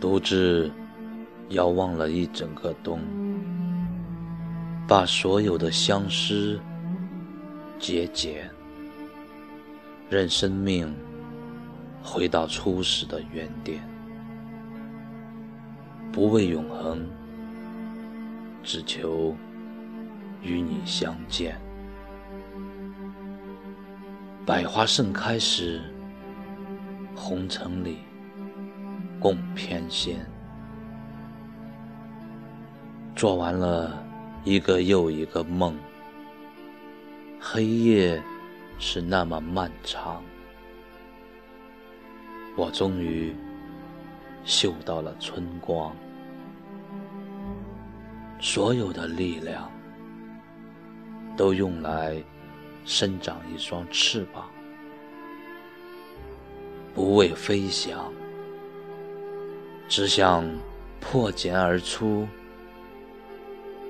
独自遥望了一整个冬，把所有的相思节俭，任生命回到初始的原点，不为永恒，只求与你相见。百花盛开时，红尘里共翩跹。做完了一个又一个梦，黑夜是那么漫长，我终于嗅到了春光。所有的力量都用来。生长一双翅膀，不为飞翔，只想破茧而出，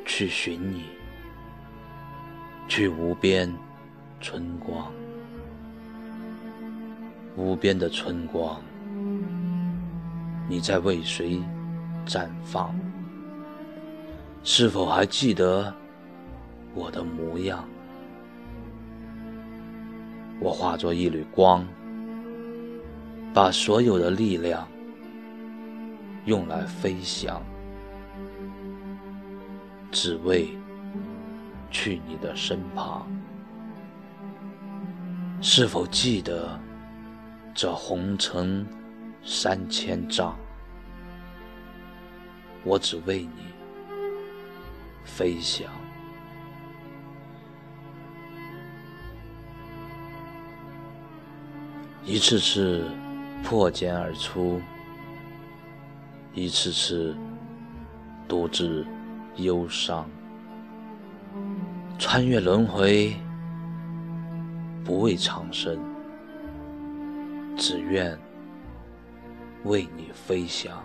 去寻你，去无边春光，无边的春光，你在为谁绽放？是否还记得我的模样？我化作一缕光，把所有的力量用来飞翔，只为去你的身旁。是否记得这红尘三千丈？我只为你飞翔。一次次破茧而出，一次次独自忧伤，穿越轮回，不为长生，只愿为你飞翔。